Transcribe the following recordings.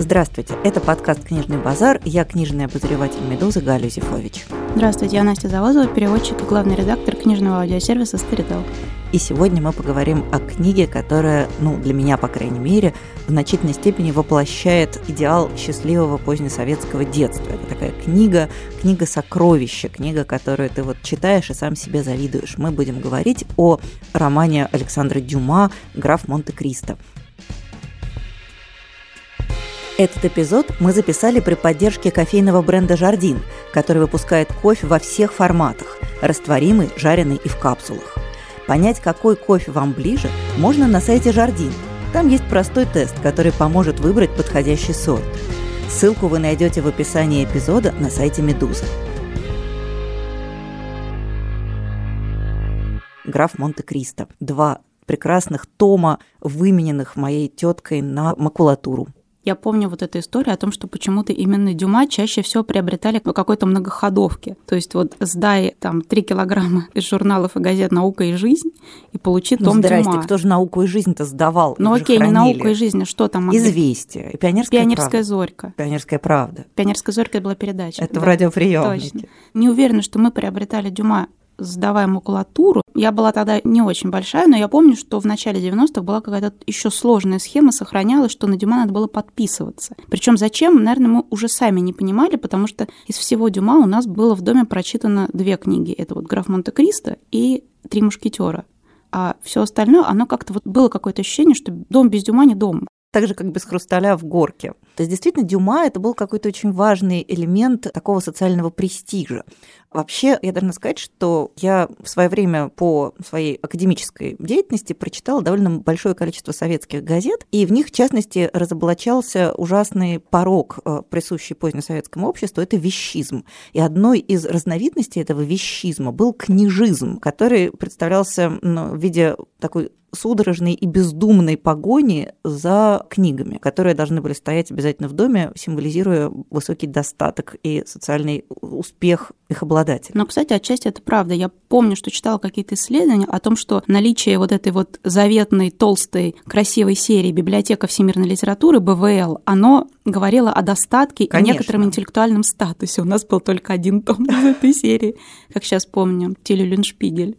Здравствуйте, это подкаст «Книжный базар». Я книжный обозреватель «Медузы» Галя Зифович. Здравствуйте, я Настя Завозова, переводчик и главный редактор книжного аудиосервиса «Старител». И сегодня мы поговорим о книге, которая, ну, для меня, по крайней мере, в значительной степени воплощает идеал счастливого позднесоветского детства. Это такая книга, книга сокровища, книга, которую ты вот читаешь и сам себе завидуешь. Мы будем говорить о романе Александра Дюма «Граф Монте-Кристо». Этот эпизод мы записали при поддержке кофейного бренда «Жардин», который выпускает кофе во всех форматах – растворимый, жареный и в капсулах. Понять, какой кофе вам ближе, можно на сайте «Жардин». Там есть простой тест, который поможет выбрать подходящий сорт. Ссылку вы найдете в описании эпизода на сайте «Медузы». «Граф Монте-Кристо». Два прекрасных тома, вымененных моей теткой на макулатуру. Я помню вот эту историю о том, что почему-то именно Дюма чаще всего приобретали в какой-то многоходовке. То есть вот сдай там 3 килограмма из журналов и газет «Наука и жизнь» и получи ну, том здрасте, Дюма. кто же «Науку и жизнь»-то сдавал? Ну окей, не «Наука и жизнь», а что там? Известие. Пионерская, Пионерская правда. зорька. Пионерская правда. Пионерская зорька была передача. Это да. в радиоприемнике. Точно. Не уверена, что мы приобретали Дюма сдавая макулатуру. Я была тогда не очень большая, но я помню, что в начале 90-х была какая-то еще сложная схема, сохранялась, что на Дюма надо было подписываться. Причем зачем, наверное, мы уже сами не понимали, потому что из всего Дюма у нас было в доме прочитано две книги. Это вот «Граф Монте-Кристо» и «Три мушкетера». А все остальное, оно как-то вот было какое-то ощущение, что дом без Дюма не дом так же, как без хрусталя в горке. То есть, действительно, Дюма это был какой-то очень важный элемент такого социального престижа. Вообще, я должна сказать, что я в свое время по своей академической деятельности прочитала довольно большое количество советских газет, и в них, в частности, разоблачался ужасный порог, э, присущий позднесоветскому обществу, это вещизм. И одной из разновидностей этого вещизма был книжизм, который представлялся ну, в виде такой судорожной и бездумной погони за книгами, которые должны были стоять обязательно в доме, символизируя высокий достаток и социальный успех их обладателя. Но, кстати, отчасти это правда. Я помню, что читала какие-то исследования о том, что наличие вот этой вот заветной, толстой, красивой серии «Библиотека всемирной литературы» БВЛ, оно говорило о достатке Конечно. и некотором интеллектуальном статусе. У нас был только один том из этой серии, как сейчас помню, Теле Люншпигель.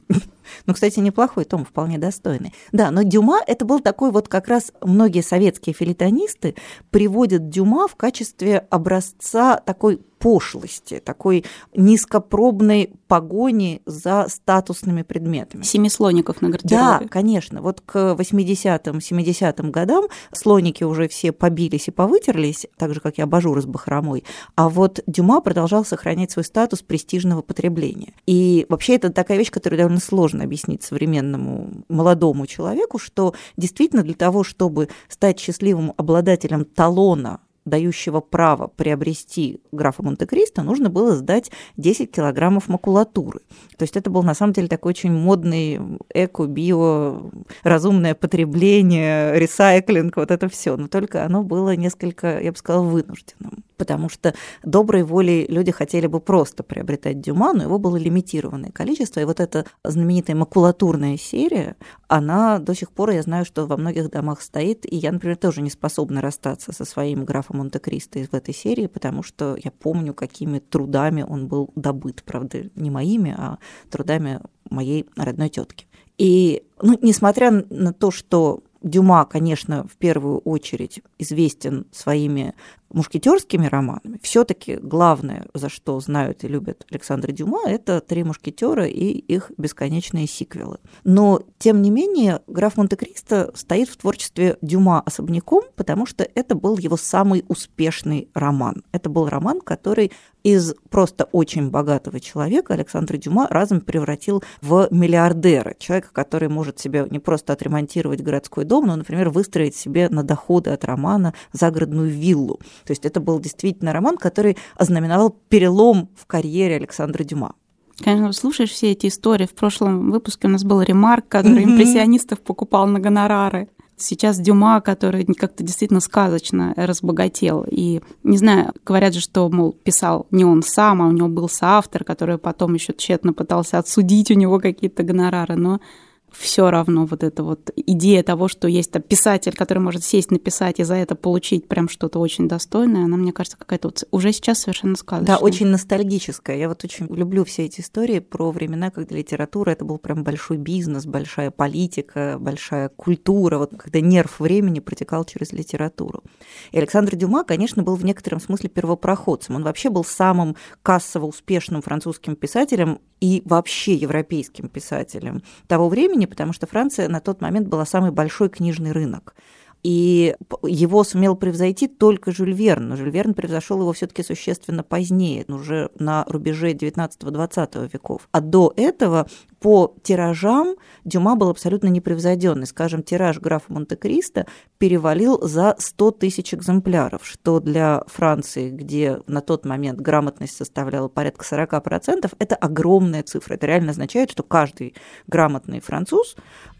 Ну, кстати, неплохой том, вполне достойный. Да, но Дюма это был такой вот как раз многие советские филитонисты приводят Дюма в качестве образца такой пошлости, такой низкопробной погони за статусными предметами. Семи слоников на гардеробе. Да, конечно. Вот к 80-м, 70-м годам слоники уже все побились и повытерлись, так же, как и абажуры с бахромой. А вот Дюма продолжал сохранять свой статус престижного потребления. И вообще это такая вещь, которую довольно сложно объяснить современному молодому человеку, что действительно для того, чтобы стать счастливым обладателем талона дающего право приобрести графа Монте-Кристо, нужно было сдать 10 килограммов макулатуры. То есть это был на самом деле такой очень модный эко, био, разумное потребление, ресайклинг, вот это все. Но только оно было несколько, я бы сказала, вынужденным. Потому что доброй волей люди хотели бы просто приобретать Дюма, но его было лимитированное количество. И вот эта знаменитая макулатурная серия, она до сих пор, я знаю, что во многих домах стоит. И я, например, тоже не способна расстаться со своим графом Монте-Кристо в этой серии, потому что я помню, какими трудами он был добыт. Правда, не моими, а трудами моей родной тетки. И, ну, несмотря на то, что Дюма, конечно, в первую очередь известен своими мушкетерскими романами, все-таки главное, за что знают и любят Александра Дюма, это «Три мушкетера» и их бесконечные сиквелы. Но, тем не менее, «Граф Монте-Кристо» стоит в творчестве Дюма особняком, потому что это был его самый успешный роман. Это был роман, который из просто очень богатого человека Александра Дюма разом превратил в миллиардера. Человека, который может себе не просто отремонтировать городской дом, но, например, выстроить себе на доходы от романа загородную виллу. То есть это был действительно роман, который ознаменовал перелом в карьере Александра Дюма. Конечно, слушаешь все эти истории. В прошлом выпуске у нас был ремарк, который импрессионистов покупал на гонорары. Сейчас Дюма, который как-то действительно сказочно разбогател. И, не знаю, говорят же, что, мол, писал не он сам, а у него был соавтор, который потом еще тщетно пытался отсудить у него какие-то гонорары. Но все равно вот эта вот идея того, что есть там писатель, который может сесть написать и за это получить прям что-то очень достойное, она, мне кажется, какая-то вот уже сейчас совершенно сказочная. Да, очень ностальгическая. Я вот очень люблю все эти истории про времена, когда литература это был прям большой бизнес, большая политика, большая культура, вот когда нерв времени протекал через литературу. И Александр Дюма, конечно, был в некотором смысле первопроходцем. Он вообще был самым кассово успешным французским писателем и вообще европейским писателем того времени, потому что Франция на тот момент была самый большой книжный рынок. И его сумел превзойти только Жюль Верн, но Жюль Верн превзошел его все-таки существенно позднее, уже на рубеже 19-20 веков. А до этого по тиражам Дюма был абсолютно непревзойденный. Скажем, тираж графа Монте-Кристо перевалил за 100 тысяч экземпляров, что для Франции, где на тот момент грамотность составляла порядка 40%, это огромная цифра. Это реально означает, что каждый грамотный француз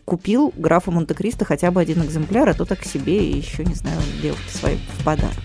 купил графа Монте-Кристо хотя бы один экземпляр, а то так себе и еще, не знаю, девушке своей в подарок.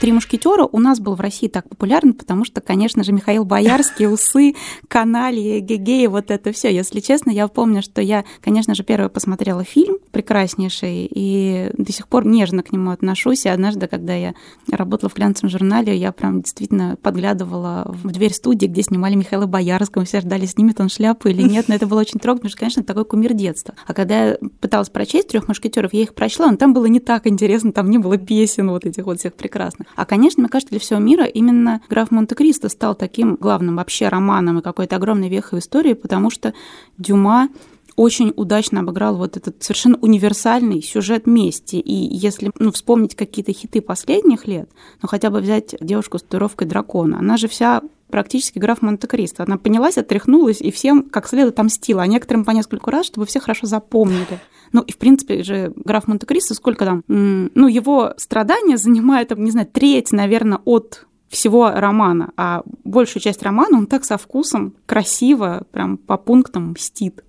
«Три мушкетера» у нас был в России так популярен, потому что, конечно же, Михаил Боярский, усы, канали, гегей, вот это все. Если честно, я помню, что я, конечно же, первая посмотрела фильм прекраснейший, и до сих пор нежно к нему отношусь. И однажды, когда я работала в глянцевом журнале, я прям действительно подглядывала в дверь студии, где снимали Михаила Боярского, все ждали, снимет он шляпу или нет, но это было очень трогательно, потому что, конечно, такой кумир детства. А когда я пыталась прочесть трех мушкетеров, я их прочла, но там было не так интересно, там не было песен вот этих вот всех прекрасных. А, конечно, мне кажется, для всего мира именно граф Монте-Кристо стал таким главным вообще романом и какой-то огромной вехой истории, потому что Дюма очень удачно обыграл вот этот совершенно универсальный сюжет мести. И если ну, вспомнить какие-то хиты последних лет, ну хотя бы взять девушку с татуировкой дракона, она же вся практически граф Монте-Кристо. Она поднялась, отряхнулась и всем как следует отомстила, а некоторым по нескольку раз, чтобы все хорошо запомнили. Ну, и, в принципе, же граф Монте-Кристо, сколько там, ну, его страдания занимают, не знаю, треть, наверное, от всего романа, а большую часть романа он так со вкусом, красиво, прям по пунктам мстит.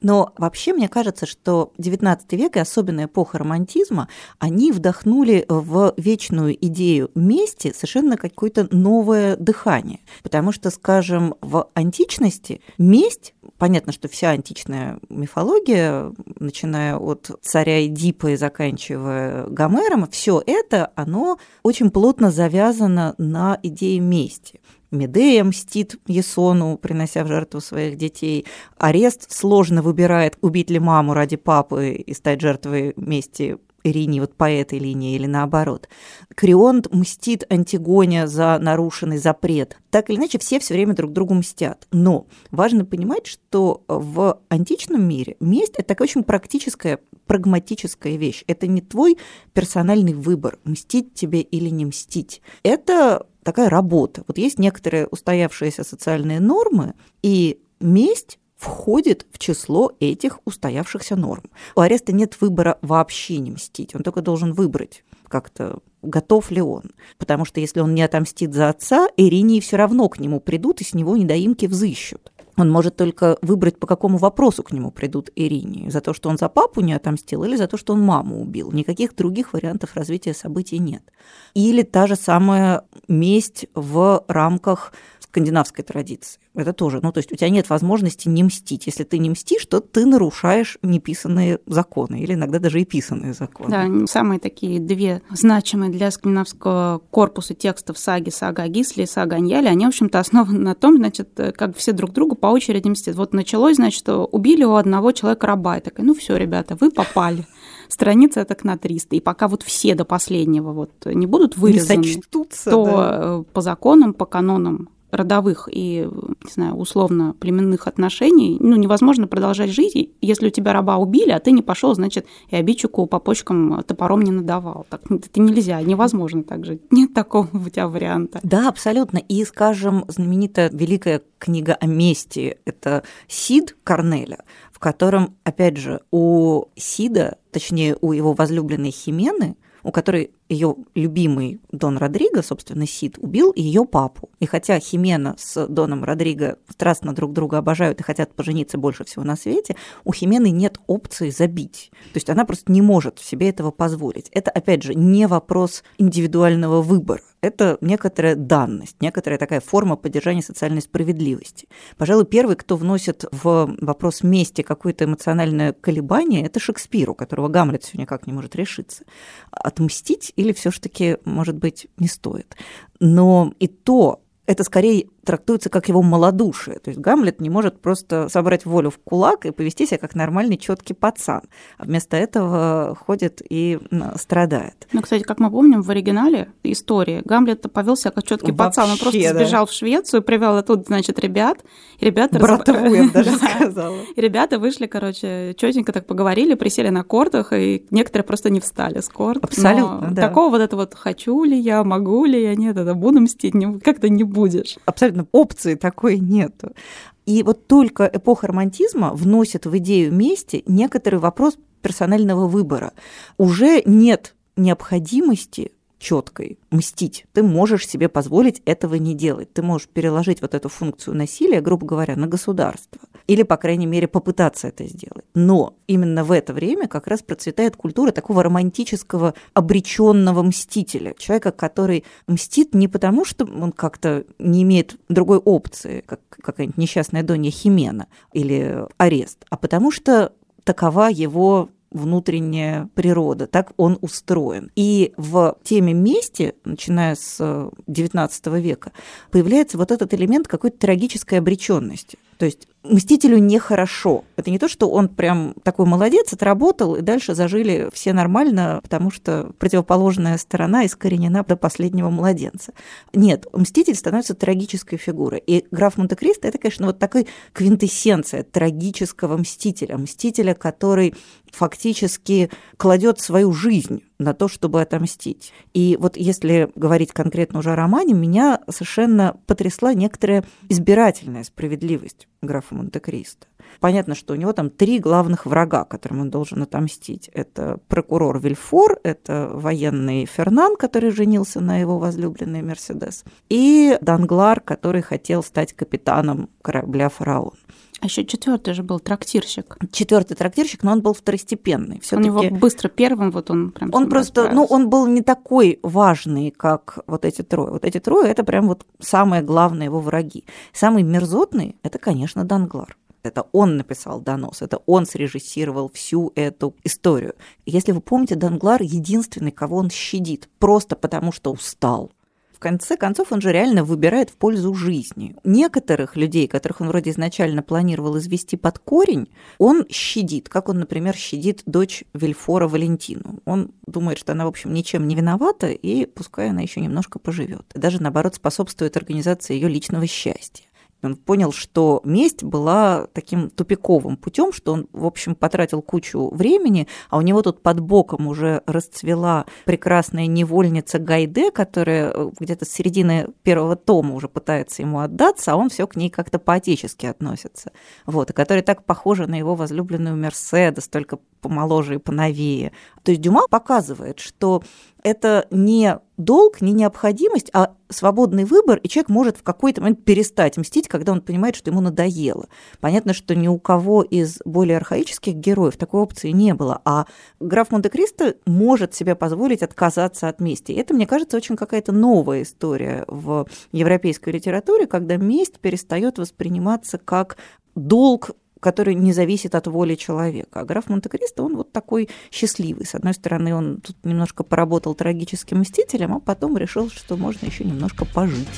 Но вообще мне кажется, что XIX век и особенно эпоха романтизма, они вдохнули в вечную идею мести совершенно какое-то новое дыхание. Потому что, скажем, в античности месть понятно, что вся античная мифология, начиная от царя Эдипа и заканчивая Гомером, все это, оно очень плотно завязано на идее мести. Медея мстит Есону, принося в жертву своих детей. Арест сложно выбирает, убить ли маму ради папы и стать жертвой мести Ирине вот по этой линии или наоборот. Крионт мстит Антигоне за нарушенный запрет. Так или иначе, все все время друг другу мстят. Но важно понимать, что в античном мире месть – это такая очень практическая, прагматическая вещь. Это не твой персональный выбор, мстить тебе или не мстить. Это такая работа. Вот есть некоторые устоявшиеся социальные нормы, и месть входит в число этих устоявшихся норм. У ареста нет выбора вообще не мстить, он только должен выбрать как-то готов ли он. Потому что если он не отомстит за отца, Иринии все равно к нему придут и с него недоимки взыщут. Он может только выбрать, по какому вопросу к нему придут Ирине. За то, что он за папу не отомстил, или за то, что он маму убил. Никаких других вариантов развития событий нет. Или та же самая месть в рамках скандинавской традиции. Это тоже, ну, то есть у тебя нет возможности не мстить. Если ты не мстишь, то ты нарушаешь неписанные законы или иногда даже и писанные законы. Да, самые такие две значимые для скандинавского корпуса текстов саги, сага о Гисле и сага Аньяле, они, в общем-то, основаны на том, значит, как все друг другу по очереди мстят. Вот началось, значит, убили у одного человека раба. И такая, ну все, ребята, вы попали страница так на 300. И пока вот все до последнего вот не будут вырезаны, не сочтутся, то да. Э, по законам, по канонам родовых и, не знаю, условно племенных отношений, ну, невозможно продолжать жить, если у тебя раба убили, а ты не пошел, значит, и обидчику по почкам топором не надавал. Так, это нельзя, невозможно так жить. Нет такого у тебя варианта. Да, абсолютно. И, скажем, знаменитая великая книга о мести – это «Сид» Корнеля, в котором, опять же, у Сида, точнее, у его возлюбленной Химены – у которой ее любимый Дон Родриго, собственно, Сид, убил ее папу. И хотя Химена с Доном Родриго страстно друг друга обожают и хотят пожениться больше всего на свете, у Химены нет опции забить. То есть она просто не может себе этого позволить. Это, опять же, не вопрос индивидуального выбора это некоторая данность, некоторая такая форма поддержания социальной справедливости. Пожалуй, первый, кто вносит в вопрос мести какое-то эмоциональное колебание, это Шекспир, у которого Гамлет все никак не может решиться. Отмстить или все ж таки, может быть, не стоит. Но и то это скорее трактуется как его малодушие. То есть Гамлет не может просто собрать волю в кулак и повести себя как нормальный четкий пацан. А вместо этого ходит и страдает. Ну, кстати, как мы помним, в оригинале истории Гамлет повел себя как четкий пацан. Он просто да. сбежал в Швецию, привел тут, значит, ребят. И ребята Братову, я даже сказала. И ребята вышли, короче, четенько так поговорили, присели на кортах, и некоторые просто не встали с корт. Абсолютно, да. Такого вот это вот «хочу ли я, могу ли я», нет, это буду мстить, как-то не будешь. Абсолютно опции такой нету. И вот только эпоха романтизма вносит в идею мести некоторый вопрос персонального выбора. Уже нет необходимости четкой мстить. Ты можешь себе позволить этого не делать. Ты можешь переложить вот эту функцию насилия, грубо говоря, на государство. Или, по крайней мере, попытаться это сделать. Но именно в это время как раз процветает культура такого романтического обреченного мстителя. Человека, который мстит не потому, что он как-то не имеет другой опции, как какая-нибудь несчастная Донья Химена или арест, а потому что такова его внутренняя природа, так он устроен. И в теме мести, начиная с XIX века, появляется вот этот элемент какой-то трагической обреченности. То есть Мстителю нехорошо. Это не то, что он прям такой молодец, отработал, и дальше зажили все нормально, потому что противоположная сторона искоренена до последнего младенца. Нет, Мститель становится трагической фигурой. И граф Монте-Кристо – это, конечно, вот такой квинтэссенция трагического Мстителя. Мстителя, который фактически кладет свою жизнь на то, чтобы отомстить. И вот если говорить конкретно уже о романе, меня совершенно потрясла некоторая избирательная справедливость графа Монте-Кристо. Понятно, что у него там три главных врага, которым он должен отомстить. Это прокурор Вильфор, это военный Фернан, который женился на его возлюбленной Мерседес, и Данглар, который хотел стать капитаном корабля «Фараон». А еще четвертый же был трактирщик. Четвертый трактирщик, но он был второстепенный. У него быстро первым вот он прям. Он просто, ну, он был не такой важный, как вот эти трое. Вот эти трое это прям вот самые главные его враги. Самый мерзотный это, конечно, Данглар. Это он написал донос, это он срежиссировал всю эту историю. Если вы помните, Данглар единственный, кого он щадит, просто потому что устал. В конце концов, он же реально выбирает в пользу жизни. Некоторых людей, которых он вроде изначально планировал извести под корень, он щадит, как он, например, щадит дочь Вильфора Валентину. Он думает, что она, в общем, ничем не виновата, и пускай она еще немножко поживет. Даже, наоборот, способствует организации ее личного счастья. Он понял, что месть была таким тупиковым путем, что он, в общем, потратил кучу времени, а у него тут под боком уже расцвела прекрасная невольница Гайде, которая э, где-то с середины первого тома уже пытается ему отдаться, а он все к ней как-то по-отечески относится. Вот, и которая так похожа на его возлюбленную Мерседес, только помоложе и поновее. То есть Дюма показывает, что это не долг, не необходимость, а свободный выбор, и человек может в какой-то момент перестать мстить, когда он понимает, что ему надоело. Понятно, что ни у кого из более архаических героев такой опции не было, а граф Монте-Кристо может себе позволить отказаться от мести. И это, мне кажется, очень какая-то новая история в европейской литературе, когда месть перестает восприниматься как долг который не зависит от воли человека. А граф Монте-Кристо, он вот такой счастливый. С одной стороны, он тут немножко поработал трагическим мстителем, а потом решил, что можно еще немножко пожить.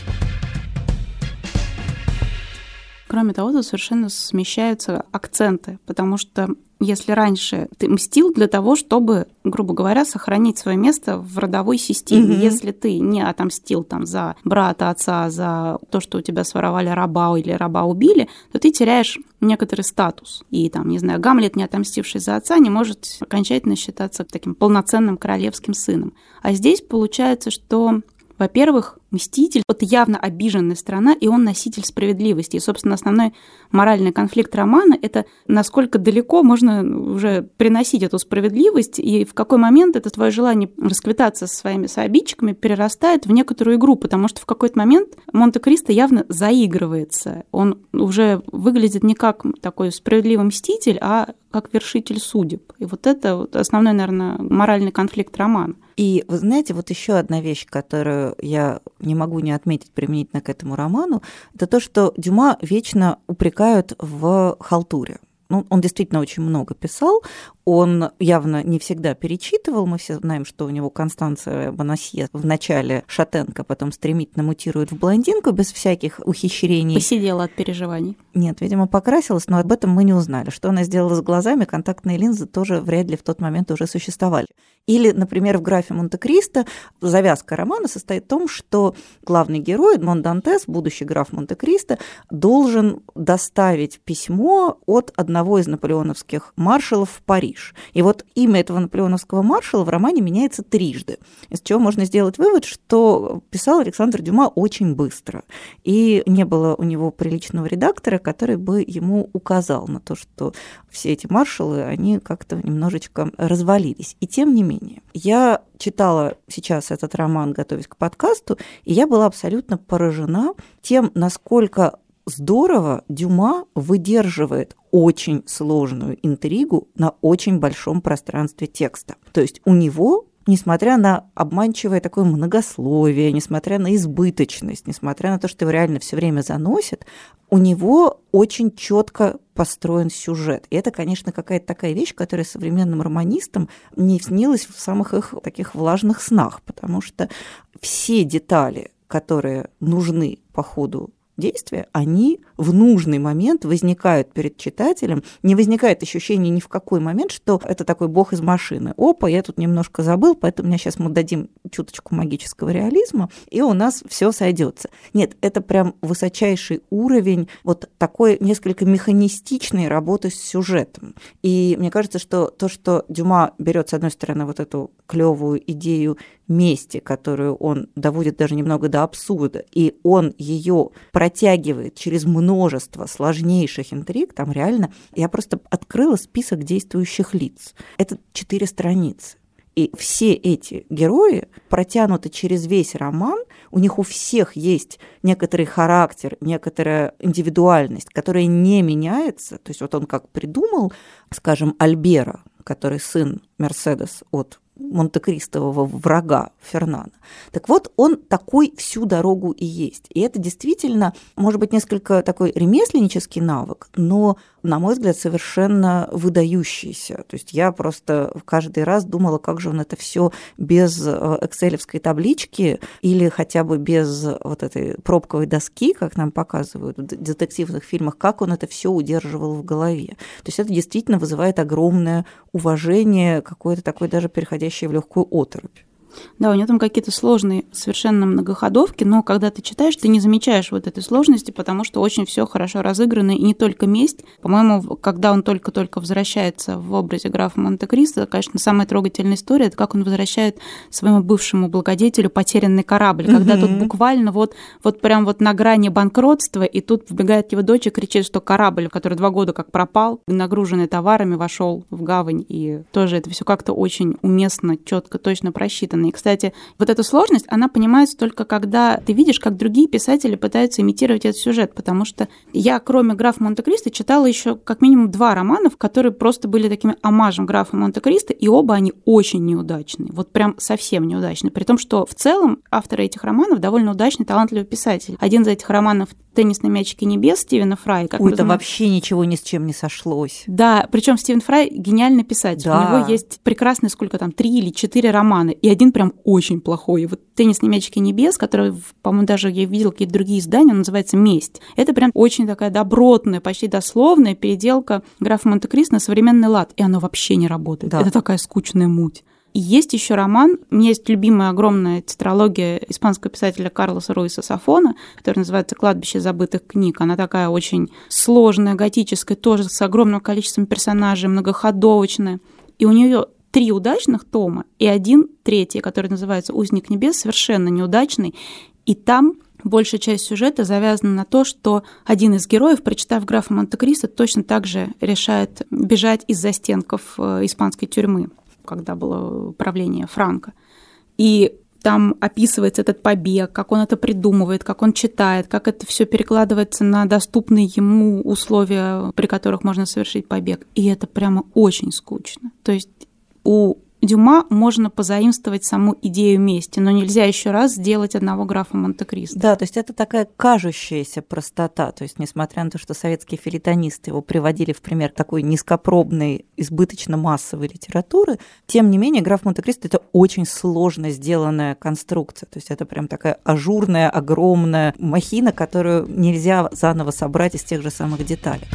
Кроме того, тут совершенно смещаются акценты, потому что если раньше ты мстил для того, чтобы, грубо говоря, сохранить свое место в родовой системе, mm если ты не отомстил там за брата, отца, за то, что у тебя своровали раба или раба убили, то ты теряешь некоторый статус. И там, не знаю, Гамлет, не отомстивший за отца, не может окончательно считаться таким полноценным королевским сыном. А здесь получается, что, во-первых, мститель, это явно обиженная страна, и он носитель справедливости. И, собственно, основной моральный конфликт романа – это насколько далеко можно уже приносить эту справедливость, и в какой момент это твое желание расквитаться со своими сообидчиками перерастает в некоторую игру, потому что в какой-то момент Монте-Кристо явно заигрывается. Он уже выглядит не как такой справедливый мститель, а как вершитель судеб. И вот это вот основной, наверное, моральный конфликт романа. И вы знаете, вот еще одна вещь, которую я не могу не отметить применительно к этому роману, это то, что Дюма вечно упрекают в халтуре. Ну, он действительно очень много писал, он явно не всегда перечитывал. Мы все знаем, что у него Констанция Бонасье в начале шатенка, потом стремительно мутирует в блондинку без всяких ухищрений. Посидела от переживаний. Нет, видимо, покрасилась, но об этом мы не узнали. Что она сделала с глазами, контактные линзы тоже вряд ли в тот момент уже существовали. Или, например, в графе Монте-Кристо завязка романа состоит в том, что главный герой Мондантес, будущий граф Монте-Кристо, должен доставить письмо от одного из наполеоновских маршалов в Париж. Париж. И вот имя этого наполеоновского маршала в романе меняется трижды, из чего можно сделать вывод, что писал Александр Дюма очень быстро. И не было у него приличного редактора, который бы ему указал на то, что все эти маршалы, они как-то немножечко развалились. И тем не менее, я читала сейчас этот роман, готовясь к подкасту, и я была абсолютно поражена тем, насколько здорово Дюма выдерживает очень сложную интригу на очень большом пространстве текста. То есть у него несмотря на обманчивое такое многословие, несмотря на избыточность, несмотря на то, что его реально все время заносит, у него очень четко построен сюжет. И это, конечно, какая-то такая вещь, которая современным романистам не снилась в самых их таких влажных снах, потому что все детали, которые нужны по ходу действия, они в нужный момент возникают перед читателем. Не возникает ощущение ни в какой момент, что это такой бог из машины. Опа, я тут немножко забыл, поэтому мне сейчас мы дадим чуточку магического реализма, и у нас все сойдется. Нет, это прям высочайший уровень вот такой несколько механистичной работы с сюжетом. И мне кажется, что то, что Дюма берет, с одной стороны, вот эту клевую идею мести, которую он доводит даже немного до абсурда, и он ее протягивает через множество сложнейших интриг, там реально, я просто открыла список действующих лиц. Это четыре страницы. И все эти герои протянуты через весь роман, у них у всех есть некоторый характер, некоторая индивидуальность, которая не меняется. То есть вот он как придумал, скажем, Альбера, который сын Мерседес от монте-кристового врага Фернана. Так вот, он такой всю дорогу и есть. И это действительно, может быть, несколько такой ремесленнический навык, но на мой взгляд, совершенно выдающийся. То есть я просто каждый раз думала, как же он это все без э, экселевской таблички или хотя бы без вот этой пробковой доски, как нам показывают в детективных фильмах, как он это все удерживал в голове. То есть это действительно вызывает огромное уважение, какое-то такое даже переходящее в легкую оторопь. Да, у него там какие-то сложные совершенно многоходовки, но когда ты читаешь, ты не замечаешь вот этой сложности, потому что очень все хорошо разыграно, и не только месть. По-моему, когда он только-только возвращается в образе графа Монте-Кристо, конечно, самая трогательная история, это как он возвращает своему бывшему благодетелю потерянный корабль, когда mm-hmm. тут буквально вот, вот прям вот на грани банкротства, и тут вбегает его дочь и кричит, что корабль, который два года как пропал, нагруженный товарами, вошел в гавань, и тоже это все как-то очень уместно, четко, точно просчитано. И, кстати, вот эта сложность, она понимается только когда ты видишь, как другие писатели пытаются имитировать этот сюжет, потому что я, кроме графа Монте-Кристо, читала еще как минимум два романа, которые просто были такими омажем графа Монте-Кристо, и оба они очень неудачные, вот прям совсем неудачные, при том, что в целом авторы этих романов довольно удачный, талантливый писатель. Один из этих романов «Теннисные мячики небес» Стивена Фрая. Как Ой, это вообще ничего ни с чем не сошлось. Да, причем Стивен Фрай гениальный писатель. Да. У него есть прекрасные, сколько там, три или четыре романа, и один прям очень плохой. И вот «Теннисные мячики небес», который, по-моему, даже я видел какие-то другие издания, он называется «Месть». Это прям очень такая добротная, почти дословная переделка графа Монте-Кристо на современный лад, и оно вообще не работает. Да. Это такая скучная муть. И есть еще роман, у меня есть любимая огромная тетралогия испанского писателя Карлоса Руиса Сафона, которая называется «Кладбище забытых книг». Она такая очень сложная, готическая, тоже с огромным количеством персонажей, многоходовочная. И у нее три удачных тома и один третий, который называется «Узник небес», совершенно неудачный. И там большая часть сюжета завязана на то, что один из героев, прочитав графа Монте-Кристо, точно так же решает бежать из застенков э, испанской тюрьмы, когда было правление Франка. И там описывается этот побег, как он это придумывает, как он читает, как это все перекладывается на доступные ему условия, при которых можно совершить побег. И это прямо очень скучно. То есть у Дюма можно позаимствовать саму идею мести, но нельзя еще раз сделать одного графа Монте-Кристо. Да, то есть это такая кажущаяся простота. То есть, несмотря на то, что советские филитонисты его приводили в пример такой низкопробной, избыточно массовой литературы, тем не менее, граф Монте-Кристо это очень сложно сделанная конструкция. То есть это прям такая ажурная, огромная махина, которую нельзя заново собрать из тех же самых деталей.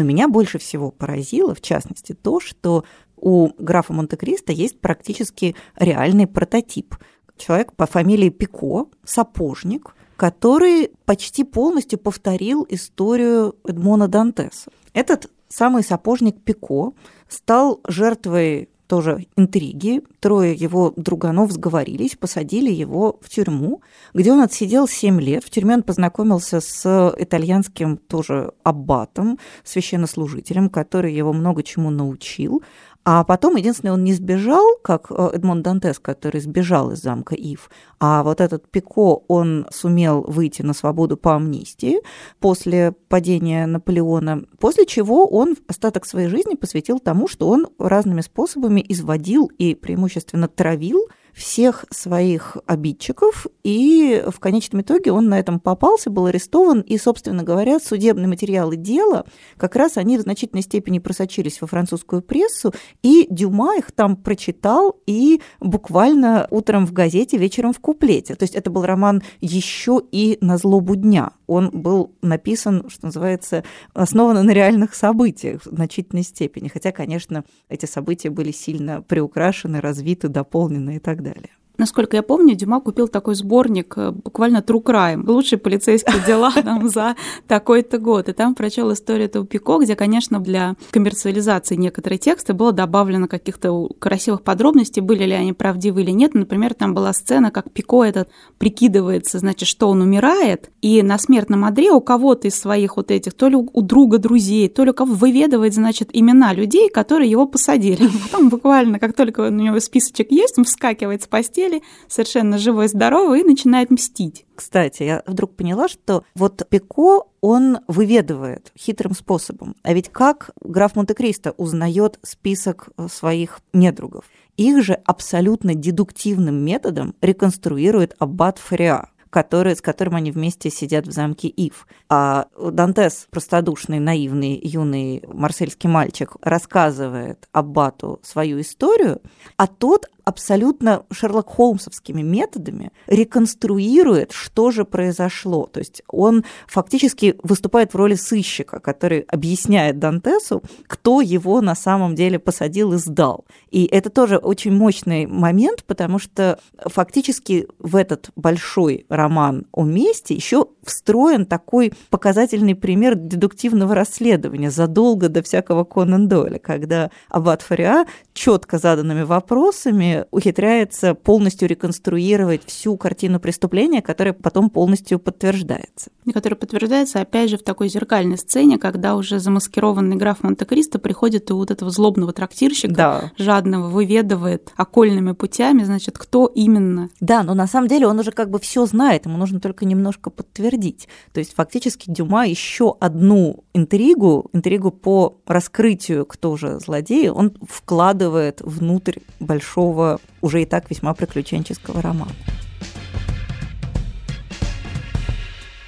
Но меня больше всего поразило, в частности, то, что у графа Монте-Кристо есть практически реальный прототип. Человек по фамилии Пико, сапожник, который почти полностью повторил историю Эдмона Дантеса. Этот самый сапожник Пико стал жертвой тоже интриги. Трое его друганов сговорились, посадили его в тюрьму, где он отсидел 7 лет. В тюрьме он познакомился с итальянским тоже аббатом, священнослужителем, который его много чему научил. А потом, единственное, он не сбежал, как э, Эдмон Дантес, который сбежал из замка Ив, а вот этот Пико, он сумел выйти на свободу по амнистии после падения Наполеона, после чего он остаток своей жизни посвятил тому, что он разными способами изводил и преимущественно травил всех своих обидчиков, и в конечном итоге он на этом попался, был арестован, и, собственно говоря, судебные материалы дела, как раз они в значительной степени просочились во французскую прессу, и Дюма их там прочитал, и буквально утром в газете, вечером в куплете. То есть это был роман еще и на злобу дня. Он был написан, что называется, основан на реальных событиях в значительной степени, хотя, конечно, эти события были сильно приукрашены, развиты, дополнены и так так далее. Насколько я помню, Дюма купил такой сборник, э, буквально True Crime, лучшие полицейские дела там, за такой-то год. И там прочел историю этого Пико, где, конечно, для коммерциализации некоторые тексты было добавлено каких-то красивых подробностей, были ли они правдивы или нет. Например, там была сцена, как Пико этот прикидывается, значит, что он умирает, и на смертном одре у кого-то из своих вот этих, то ли у друга друзей, то ли у кого выведывает, значит, имена людей, которые его посадили. Потом буквально, как только у него списочек есть, он вскакивает с постели, постели, совершенно живой, здоровый, и начинает мстить. Кстати, я вдруг поняла, что вот Пико, он выведывает хитрым способом. А ведь как граф Монте-Кристо узнает список своих недругов? Их же абсолютно дедуктивным методом реконструирует аббат Фариа который, с которым они вместе сидят в замке Ив. А Дантес, простодушный, наивный, юный марсельский мальчик, рассказывает Аббату свою историю, а тот абсолютно Шерлок Холмсовскими методами реконструирует, что же произошло. То есть он фактически выступает в роли сыщика, который объясняет Дантесу, кто его на самом деле посадил и сдал. И это тоже очень мощный момент, потому что фактически в этот большой роман о месте еще встроен такой показательный пример дедуктивного расследования задолго до всякого Конан Дойля, когда Аббат Фариа четко заданными вопросами ухитряется полностью реконструировать всю картину преступления, которая потом полностью подтверждается. И которая подтверждается, опять же, в такой зеркальной сцене, когда уже замаскированный граф Монте-Кристо приходит и вот этого злобного трактирщика, да. жадного, выведывает окольными путями, значит, кто именно. Да, но на самом деле он уже как бы все знает, ему нужно только немножко подтвердить. То есть фактически Дюма еще одну интригу, интригу по раскрытию, кто же злодей, он вкладывает внутрь большого уже и так весьма приключенческого романа.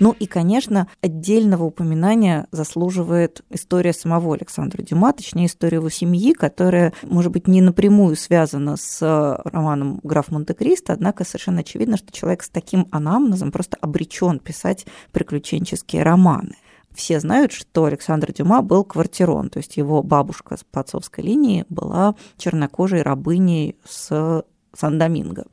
Ну и, конечно, отдельного упоминания заслуживает история самого Александра Дюма, точнее, история его семьи, которая, может быть, не напрямую связана с романом «Граф Монте-Кристо», однако совершенно очевидно, что человек с таким анамнезом просто обречен писать приключенческие романы. Все знают, что Александр Дюма был квартирон, то есть его бабушка по отцовской линии была чернокожей рабыней с Сан-Доминго.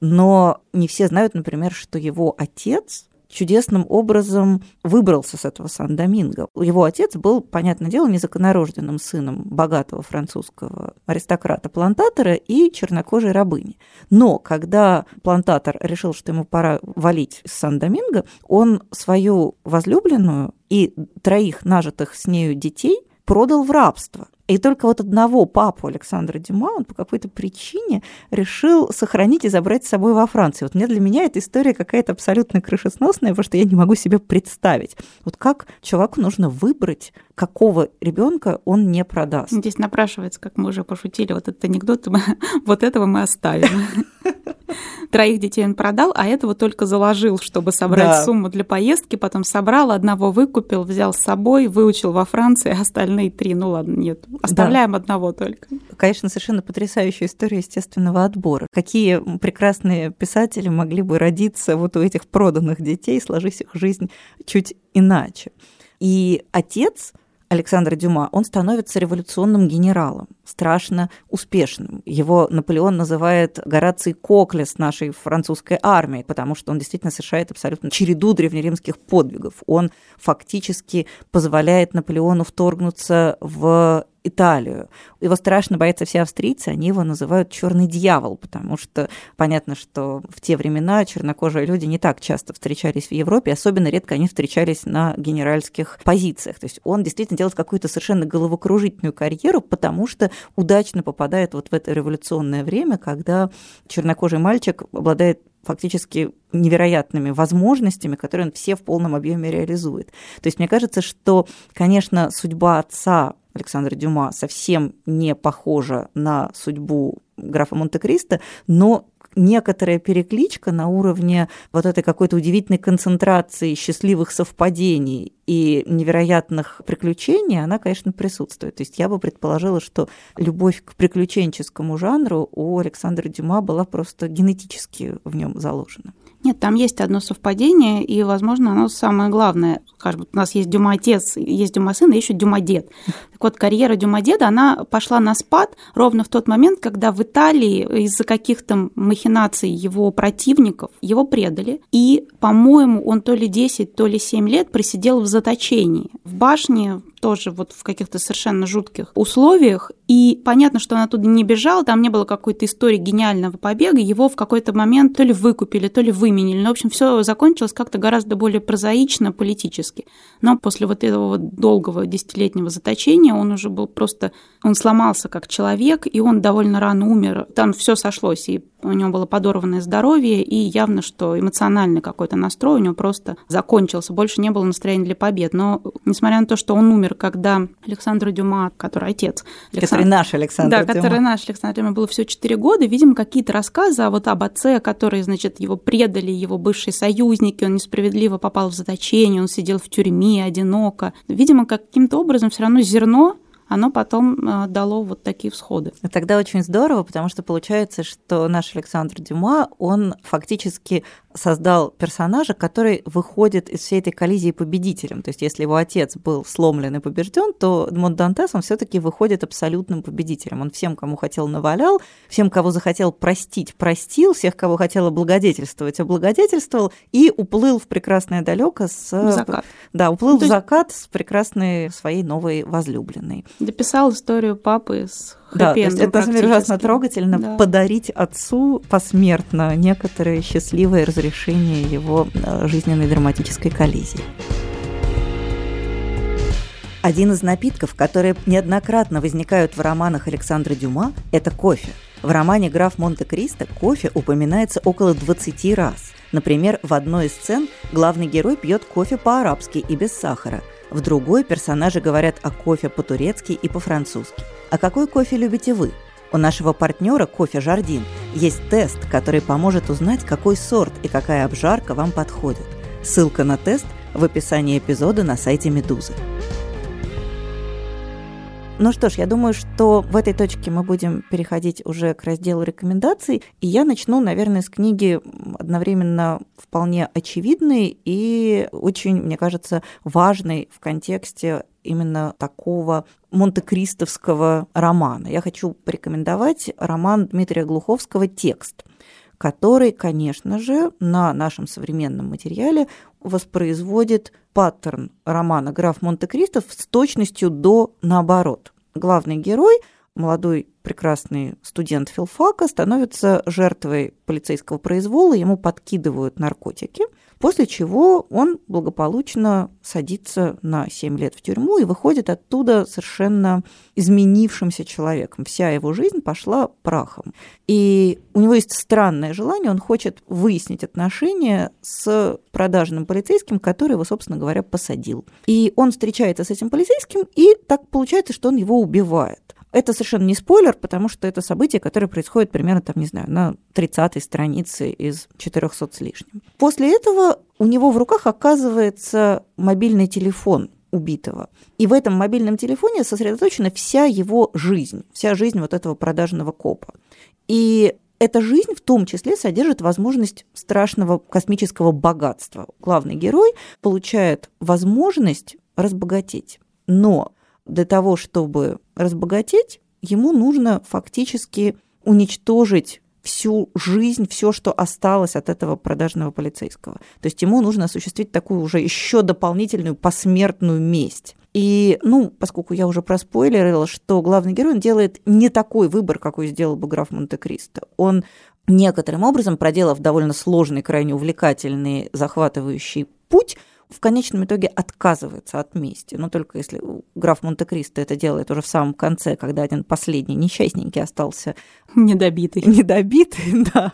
Но не все знают, например, что его отец чудесным образом выбрался с этого Сан-Доминго. Его отец был, понятное дело, незаконнорожденным сыном богатого французского аристократа-плантатора и чернокожей рабыни. Но когда плантатор решил, что ему пора валить с Сан-Доминго, он свою возлюбленную и троих нажитых с нею детей продал в рабство. И только вот одного папу Александра Дюма он по какой-то причине решил сохранить и забрать с собой во Францию. Вот мне для меня эта история какая-то абсолютно крышесносная, потому что я не могу себе представить. Вот как человеку нужно выбрать, какого ребенка он не продаст. Здесь напрашивается, как мы уже пошутили, вот этот анекдот, вот этого мы оставим. Троих детей он продал, а этого только заложил, чтобы собрать да. сумму для поездки, потом собрал, одного выкупил, взял с собой, выучил во Франции, а остальные три, ну ладно, нет, оставляем да. одного только. Конечно, совершенно потрясающая история естественного отбора. Какие прекрасные писатели могли бы родиться вот у этих проданных детей, сложить их жизнь чуть иначе. И отец Александра Дюма, он становится революционным генералом, страшно успешным. Его Наполеон называет Гораций Коклес нашей французской армии, потому что он действительно совершает абсолютно череду древнеримских подвигов. Он фактически позволяет Наполеону вторгнуться в Италию. Его страшно боятся все австрийцы, они его называют черный дьявол, потому что понятно, что в те времена чернокожие люди не так часто встречались в Европе, особенно редко они встречались на генеральских позициях. То есть он действительно делает какую-то совершенно головокружительную карьеру, потому что удачно попадает вот в это революционное время, когда чернокожий мальчик обладает фактически невероятными возможностями, которые он все в полном объеме реализует. То есть мне кажется, что, конечно, судьба отца Александра Дюма совсем не похожа на судьбу графа Монте-Кристо, но некоторая перекличка на уровне вот этой какой-то удивительной концентрации счастливых совпадений и невероятных приключений, она, конечно, присутствует. То есть я бы предположила, что любовь к приключенческому жанру у Александра Дюма была просто генетически в нем заложена. Нет, там есть одно совпадение, и, возможно, оно самое главное. Скажем, у нас есть Дюма-отец, есть Дюма-сын, и еще Дюма-дед. Так вот, карьера Дюма-деда, она пошла на спад ровно в тот момент, когда в Италии из-за каких-то махинаций его противников его предали. И, по-моему, он то ли 10, то ли 7 лет просидел в заточении. В башне тоже вот в каких-то совершенно жутких условиях. И понятно, что он оттуда не бежал, там не было какой-то истории гениального побега, его в какой-то момент то ли выкупили, то ли выменили. Но, в общем, все закончилось как-то гораздо более прозаично, политически. Но после вот этого долгого десятилетнего заточения он уже был просто... Он сломался как человек, и он довольно рано умер. Там все сошлось, и у него было подорванное здоровье, и явно, что эмоциональный какой-то настрой у него просто закончился, больше не было настроения для побед. Но, несмотря на то, что он умер, когда Александр Дюма, который отец... Александр... Который наш Александр Да, Дюма. который наш Александр Дюма, было всего 4 года, видимо, какие-то рассказы вот об отце, которые, значит, его предали, его бывшие союзники, он несправедливо попал в заточение, он сидел в тюрьме одиноко. Видимо, каким-то образом все равно зерно оно потом э, дало вот такие всходы. Тогда очень здорово, потому что получается, что наш Александр Дюма, он фактически создал персонажа, который выходит из всей этой коллизии победителем. То есть, если его отец был сломлен и побежден, то Эдмонд Дантес, он все таки выходит абсолютным победителем. Он всем, кому хотел, навалял, всем, кого захотел простить, простил, всех, кого хотел облагодетельствовать, облагодетельствовал и уплыл в прекрасное далеко с... В закат. Да, уплыл ну, в закат с прекрасной своей новой возлюбленной. Дописал историю папы с да, это на самом деле ужасно трогательно да. подарить отцу посмертно некоторые счастливые разрешения его э, жизненной драматической коллизии. Один из напитков, которые неоднократно возникают в романах Александра Дюма, это кофе. В романе «Граф Монте-Кристо» кофе упоминается около 20 раз. Например, в одной из сцен главный герой пьет кофе по-арабски и без сахара – в другой персонажи говорят о кофе по-турецки и по-французски. А какой кофе любите вы? У нашего партнера кофе «Жардин» есть тест, который поможет узнать, какой сорт и какая обжарка вам подходит. Ссылка на тест в описании эпизода на сайте «Медузы». Ну что ж, я думаю, что в этой точке мы будем переходить уже к разделу рекомендаций. И я начну, наверное, с книги одновременно вполне очевидной и очень, мне кажется, важной в контексте именно такого монте-кристовского романа. Я хочу порекомендовать роман Дмитрия Глуховского «Текст», который, конечно же, на нашем современном материале воспроизводит паттерн романа «Граф Монте-Кристо» с точностью до наоборот. Главный герой, молодой прекрасный студент филфака, становится жертвой полицейского произвола, ему подкидывают наркотики – после чего он благополучно садится на 7 лет в тюрьму и выходит оттуда совершенно изменившимся человеком. Вся его жизнь пошла прахом. И у него есть странное желание, он хочет выяснить отношения с продажным полицейским, который его, собственно говоря, посадил. И он встречается с этим полицейским, и так получается, что он его убивает. Это совершенно не спойлер, потому что это событие, которое происходит примерно, там, не знаю, на 30-й странице из 400 с лишним. После этого у него в руках оказывается мобильный телефон убитого. И в этом мобильном телефоне сосредоточена вся его жизнь, вся жизнь вот этого продажного копа. И эта жизнь в том числе содержит возможность страшного космического богатства. Главный герой получает возможность разбогатеть. Но для того, чтобы разбогатеть, ему нужно фактически уничтожить всю жизнь, все, что осталось от этого продажного полицейского. То есть ему нужно осуществить такую уже еще дополнительную посмертную месть. И, ну, поскольку я уже проспойлерила, что главный герой делает не такой выбор, какой сделал бы граф Монте-Кристо. Он некоторым образом, проделав довольно сложный, крайне увлекательный, захватывающий путь, в конечном итоге отказывается от мести. Но только если граф Монте-Кристо это делает уже в самом конце, когда один последний несчастненький остался недобитый. Недобитый, да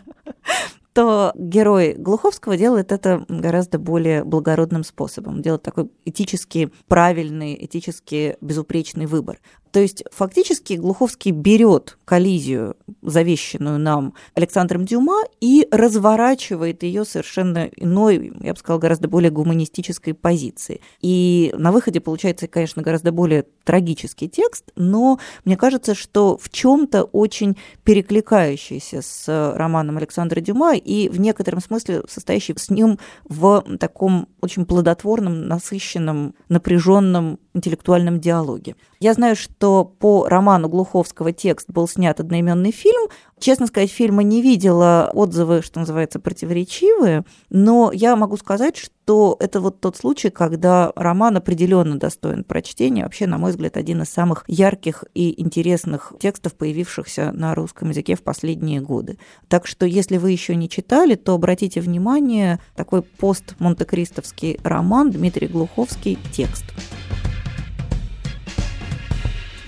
то герой Глуховского делает это гораздо более благородным способом, делает такой этически правильный, этически безупречный выбор. То есть фактически Глуховский берет коллизию, завещанную нам Александром Дюма, и разворачивает ее совершенно иной, я бы сказала, гораздо более гуманистической позиции. И на выходе получается, конечно, гораздо более трагический текст, но мне кажется, что в чем-то очень перекликающийся с романом Александра Дюма и в некотором смысле состоящий с ним в таком очень плодотворном, насыщенном, напряженном интеллектуальном диалоге. Я знаю, что по роману Глуховского текст был снят одноименный фильм. Честно сказать, фильма не видела, отзывы, что называется, противоречивые, но я могу сказать, что это вот тот случай, когда роман определенно достоин прочтения. Вообще, на мой взгляд, один из самых ярких и интересных текстов, появившихся на русском языке в последние годы. Так что, если вы еще не читали, то обратите внимание, такой пост-монте-кристовский роман Дмитрий Глуховский «Текст».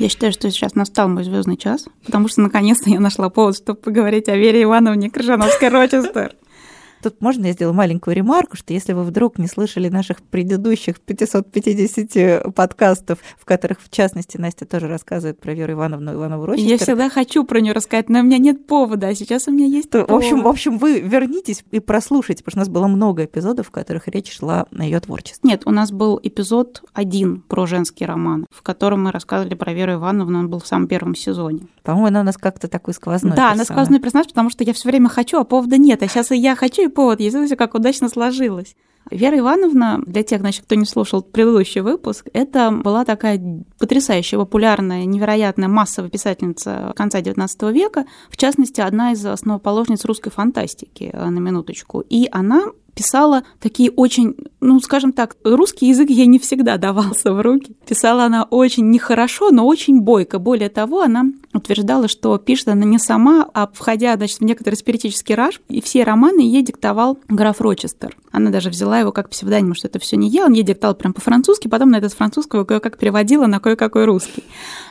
Я считаю, что сейчас настал мой звездный час, потому что наконец-то я нашла повод, чтобы поговорить о Вере Ивановне Крыжановской-Рочестер. Тут можно я сделаю маленькую ремарку, что если вы вдруг не слышали наших предыдущих 550 подкастов, в которых, в частности, Настя тоже рассказывает про Веру Ивановну Иванову Рочестер. Я всегда хочу про нее рассказать, но у меня нет повода, а сейчас у меня есть то, В общем, в общем, вы вернитесь и прослушайте, потому что у нас было много эпизодов, в которых речь шла на ее творчестве. Нет, у нас был эпизод один про женский роман, в котором мы рассказывали про Веру Ивановну, он был в самом первом сезоне. По-моему, она у нас как-то такой сквозной Да, персонаж. она сквозной персонаж, потому что я все время хочу, а повода нет. А сейчас и я хочу, и повод есть. Это как удачно сложилось. Вера Ивановна, для тех, значит, кто не слушал предыдущий выпуск, это была такая потрясающая, популярная, невероятная массовая писательница конца XIX века, в частности, одна из основоположниц русской фантастики, на минуточку. И она писала такие очень, ну, скажем так, русский язык ей не всегда давался в руки. Писала она очень нехорошо, но очень бойко. Более того, она утверждала, что пишет она не сама, а входя, значит, в некоторый спиритический раж, и все романы ей диктовал граф Рочестер. Она даже взяла его как псевдоним, что это все не я, он ей диктовал прям по-французски, потом на этот французского кое-как переводила на кое-какой русский.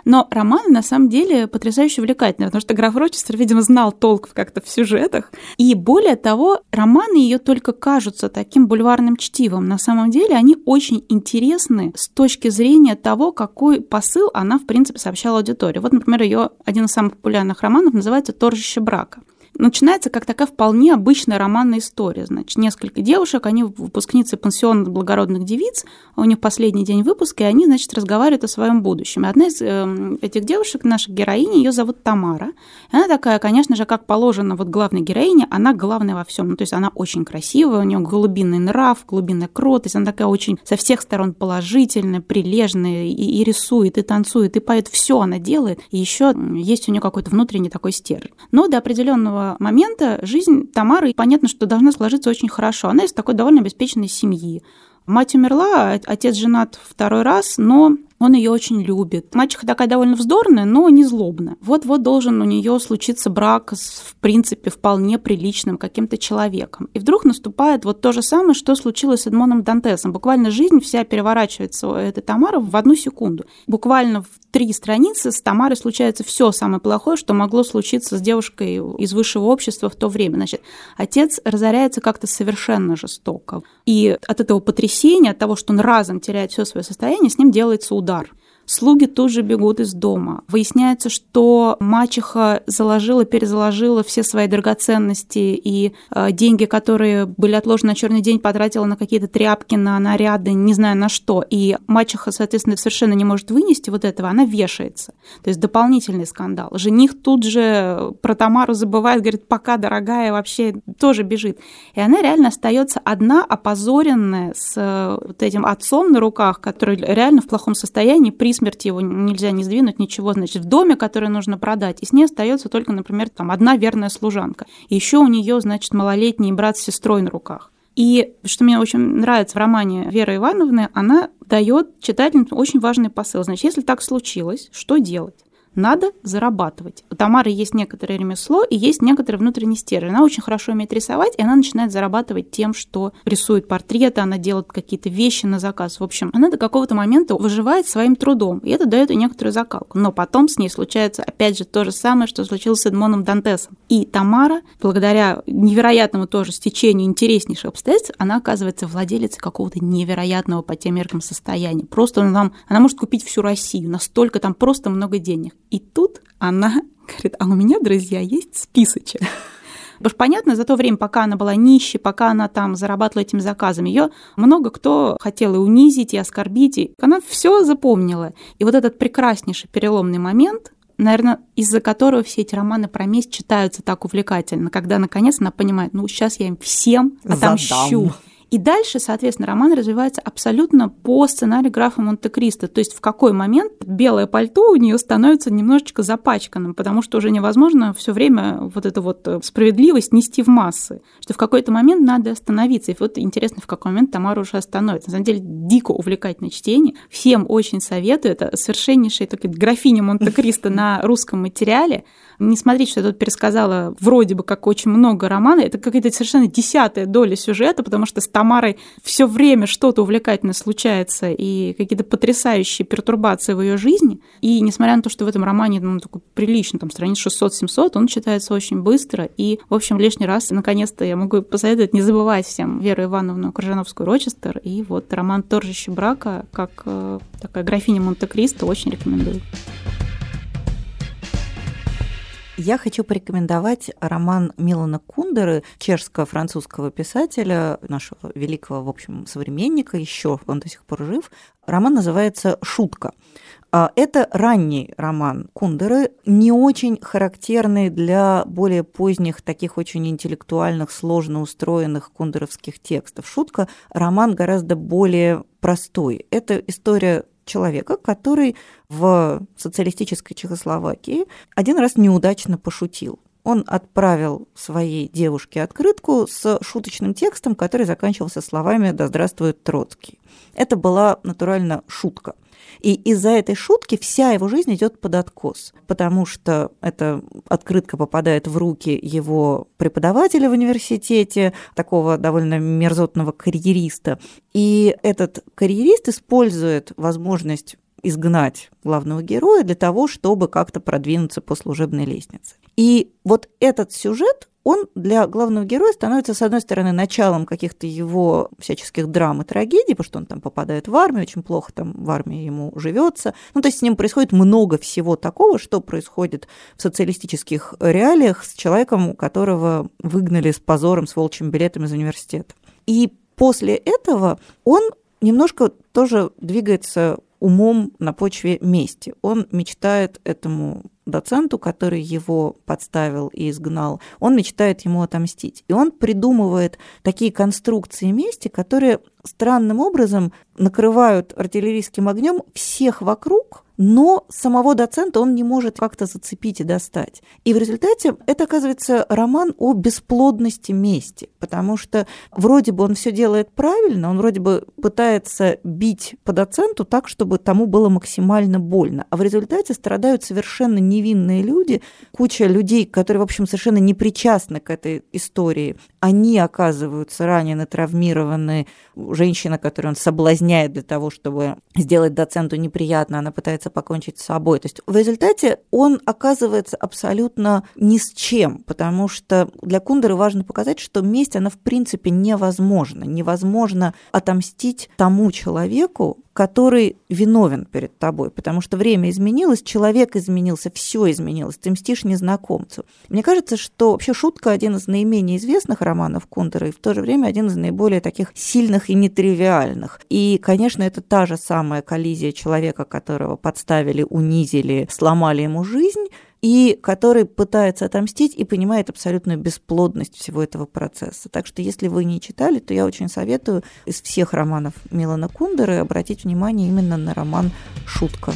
Но романы на самом деле потрясающе увлекательные, потому что граф Рочестер, видимо, знал толк как-то в сюжетах. И более того, романы ее только кажутся таким бульварным чтивом. На самом деле они очень интересны с точки зрения того, какой посыл она, в принципе, сообщала аудитории. Вот, например, ее один из самых популярных романов называется «Торжище брака» начинается как такая вполне обычная романная история. Значит, несколько девушек, они выпускницы пансиона благородных девиц, у них последний день выпуска, и они, значит, разговаривают о своем будущем. И одна из э, этих девушек, наша героиня, ее зовут Тамара. И она такая, конечно же, как положено вот главной героине, она главная во всем. Ну, то есть она очень красивая, у нее глубинный нрав, глубинная кротость, она такая очень со всех сторон положительная, прилежная, и, и рисует, и танцует, и поет, все она делает. И еще есть у нее какой-то внутренний такой стержень. Но до определенного момента жизнь Тамары, понятно, что должна сложиться очень хорошо. Она из такой довольно обеспеченной семьи. Мать умерла, отец женат второй раз, но он ее очень любит. Мачеха такая довольно вздорная, но не злобная. Вот-вот должен у нее случиться брак с, в принципе, вполне приличным каким-то человеком. И вдруг наступает вот то же самое, что случилось с Эдмоном Дантесом. Буквально жизнь вся переворачивается у этой Тамары в одну секунду. Буквально в три страницы с Тамарой случается все самое плохое, что могло случиться с девушкой из высшего общества в то время. Значит, отец разоряется как-то совершенно жестоко. И от этого потрясения, от того, что он разом теряет все свое состояние, с ним делается удар. Слуги тут же бегут из дома. Выясняется, что мачеха заложила, перезаложила все свои драгоценности и э, деньги, которые были отложены на черный день, потратила на какие-то тряпки, на наряды, не знаю на что. И мачеха, соответственно, совершенно не может вынести вот этого, она вешается. То есть дополнительный скандал. Жених тут же про Тамару забывает, говорит, пока, дорогая, вообще тоже бежит. И она реально остается одна, опозоренная, с э, вот этим отцом на руках, который реально в плохом состоянии, при смерти его нельзя не сдвинуть, ничего, значит, в доме, который нужно продать, и с ней остается только, например, там одна верная служанка. Еще у нее, значит, малолетний брат с сестрой на руках. И что мне очень нравится в романе Веры Ивановны, она дает читательницам очень важный посыл. Значит, если так случилось, что делать? Надо зарабатывать. У Тамары есть некоторое ремесло и есть некоторый внутренний стержень. Она очень хорошо умеет рисовать, и она начинает зарабатывать тем, что рисует портреты, она делает какие-то вещи на заказ. В общем, она до какого-то момента выживает своим трудом, и это дает ей некоторую закалку. Но потом с ней случается, опять же, то же самое, что случилось с Эдмоном Дантесом. И Тамара, благодаря невероятному тоже стечению интереснейших обстоятельств, она оказывается владелицей какого-то невероятного по тем меркам состояния. Просто она, там, она может купить всю Россию, настолько там просто много денег. И тут она говорит, а у меня, друзья, есть списочек. Потому что, понятно, за то время, пока она была нищей, пока она там зарабатывала этими заказами, ее много кто хотел и унизить, и оскорбить, и она все запомнила. И вот этот прекраснейший переломный момент, наверное, из-за которого все эти романы про месть читаются так увлекательно, когда наконец она понимает, ну сейчас я им всем отомщу. Задам. И дальше, соответственно, роман развивается абсолютно по сценарию графа Монте-Кристо. То есть в какой момент белое пальто у нее становится немножечко запачканным, потому что уже невозможно все время вот эту вот э, справедливость нести в массы. Что в какой-то момент надо остановиться. И вот интересно, в какой момент Тамара уже остановится. На самом деле, дико увлекательное чтение. Всем очень советую. Это совершеннейшая такая графиня Монте-Кристо на русском материале. Не смотрите, что я тут пересказала вроде бы как очень много романа. Это какая-то совершенно десятая доля сюжета, потому что с Тамарой все время что-то увлекательное случается и какие-то потрясающие пертурбации в ее жизни. И несмотря на то, что в этом романе ну, такой прилично, там страниц 600-700, он читается очень быстро. И, в общем, лишний раз, наконец-то, я могу посоветовать не забывать всем Веру Ивановну Крыжановскую-Рочестер и вот роман «Торжище брака» как э, такая графиня Монте-Кристо очень рекомендую. Я хочу порекомендовать роман Милана Кундеры, чешско-французского писателя, нашего великого, в общем, современника, еще он до сих пор жив. Роман называется «Шутка». А, это ранний роман Кундеры, не очень характерный для более поздних, таких очень интеллектуальных, сложно устроенных кундеровских текстов. «Шутка» – роман гораздо более простой. Это история человека, который в социалистической Чехословакии один раз неудачно пошутил. Он отправил своей девушке открытку с шуточным текстом, который заканчивался словами «Да здравствует Троцкий». Это была натурально шутка – и из-за этой шутки вся его жизнь идет под откос, потому что эта открытка попадает в руки его преподавателя в университете, такого довольно мерзотного карьериста. И этот карьерист использует возможность изгнать главного героя для того, чтобы как-то продвинуться по служебной лестнице. И вот этот сюжет он для главного героя становится, с одной стороны, началом каких-то его всяческих драм и трагедий, потому что он там попадает в армию, очень плохо там в армии ему живется. Ну, то есть с ним происходит много всего такого, что происходит в социалистических реалиях с человеком, которого выгнали с позором, с волчьим билетом из университета. И после этого он немножко тоже двигается умом на почве мести. Он мечтает этому доценту, который его подставил и изгнал, он мечтает ему отомстить. И он придумывает такие конструкции мести, которые странным образом накрывают артиллерийским огнем всех вокруг, но самого доцента он не может как-то зацепить и достать. И в результате это оказывается роман о бесплодности мести, потому что вроде бы он все делает правильно, он вроде бы пытается бить по доценту так, чтобы тому было максимально больно, а в результате страдают совершенно невинные люди, куча людей, которые, в общем, совершенно не причастны к этой истории, они оказываются ранены, травмированы, женщина, которую он соблазняет для того, чтобы сделать доценту неприятно, она пытается покончить с собой. То есть в результате он оказывается абсолютно ни с чем, потому что для Кундеры важно показать, что месть, она в принципе невозможна. Невозможно отомстить тому человеку, который виновен перед тобой, потому что время изменилось, человек изменился, все изменилось, ты мстишь незнакомцу. Мне кажется, что вообще «Шутка» один из наименее известных романов Кундера и в то же время один из наиболее таких сильных и нетривиальных. И, конечно, это та же самая коллизия человека, которого подставили, унизили, сломали ему жизнь, и который пытается отомстить и понимает абсолютную бесплодность всего этого процесса. Так что если вы не читали, то я очень советую из всех романов Милана Кундеры обратить внимание именно на роман «Шутка».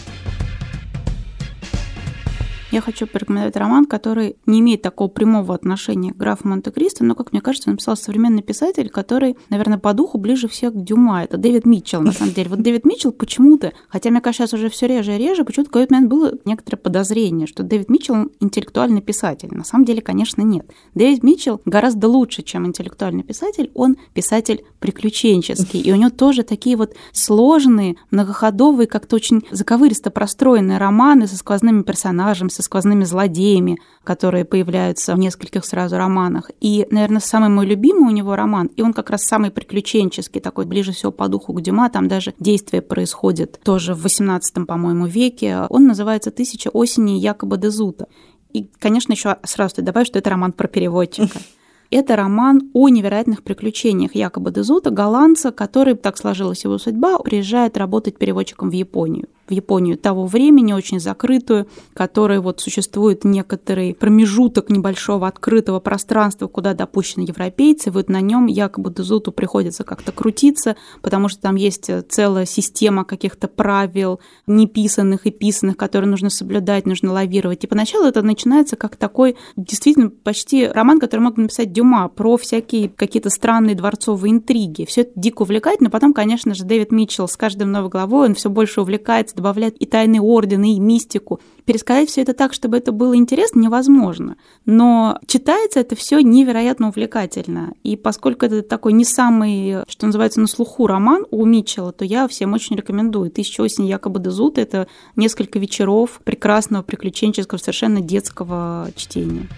Я хочу порекомендовать роман, который не имеет такого прямого отношения к графу Монте-Кристо, но, как мне кажется, написал современный писатель, который, наверное, по духу ближе всех к Дюма. Это Дэвид Митчелл, на самом деле. Вот Дэвид Митчелл почему-то, хотя мне кажется, сейчас уже все реже и реже, почему-то в какой-то момент было некоторое подозрение, что Дэвид Митчелл интеллектуальный писатель. На самом деле, конечно, нет. Дэвид Митчелл гораздо лучше, чем интеллектуальный писатель. Он писатель приключенческий, и у него тоже такие вот сложные, многоходовые, как-то очень заковыристо простроенные романы со сквозными персонажами, со сквозными злодеями, которые появляются в нескольких сразу романах. И, наверное, самый мой любимый у него роман, и он как раз самый приключенческий, такой ближе всего по духу к Дюма, там даже действие происходит тоже в 18 по-моему, веке. Он называется «Тысяча осени якобы Дезута». И, конечно, еще сразу добавлю, что это роман про переводчика. Это роман о невероятных приключениях якобы Дезута, голландца, который, так сложилась его судьба, приезжает работать переводчиком в Японию в Японию того времени, очень закрытую, которой вот существует некоторый промежуток небольшого открытого пространства, куда допущены европейцы, вот на нем якобы Дезуту приходится как-то крутиться, потому что там есть целая система каких-то правил, неписанных и писанных, которые нужно соблюдать, нужно лавировать. И поначалу это начинается как такой действительно почти роман, который мог написать Дюма про всякие какие-то странные дворцовые интриги. Все это дико увлекательно. Потом, конечно же, Дэвид Митчелл с каждым новой главой он все больше увлекается добавляет и тайные ордены, и мистику. Пересказать все это так, чтобы это было интересно, невозможно. Но читается это все невероятно увлекательно. И поскольку это такой не самый, что называется, на слуху роман у Митчелла, то я всем очень рекомендую. «Тысяча осень якобы Дезут» — это несколько вечеров прекрасного, приключенческого, совершенно детского чтения.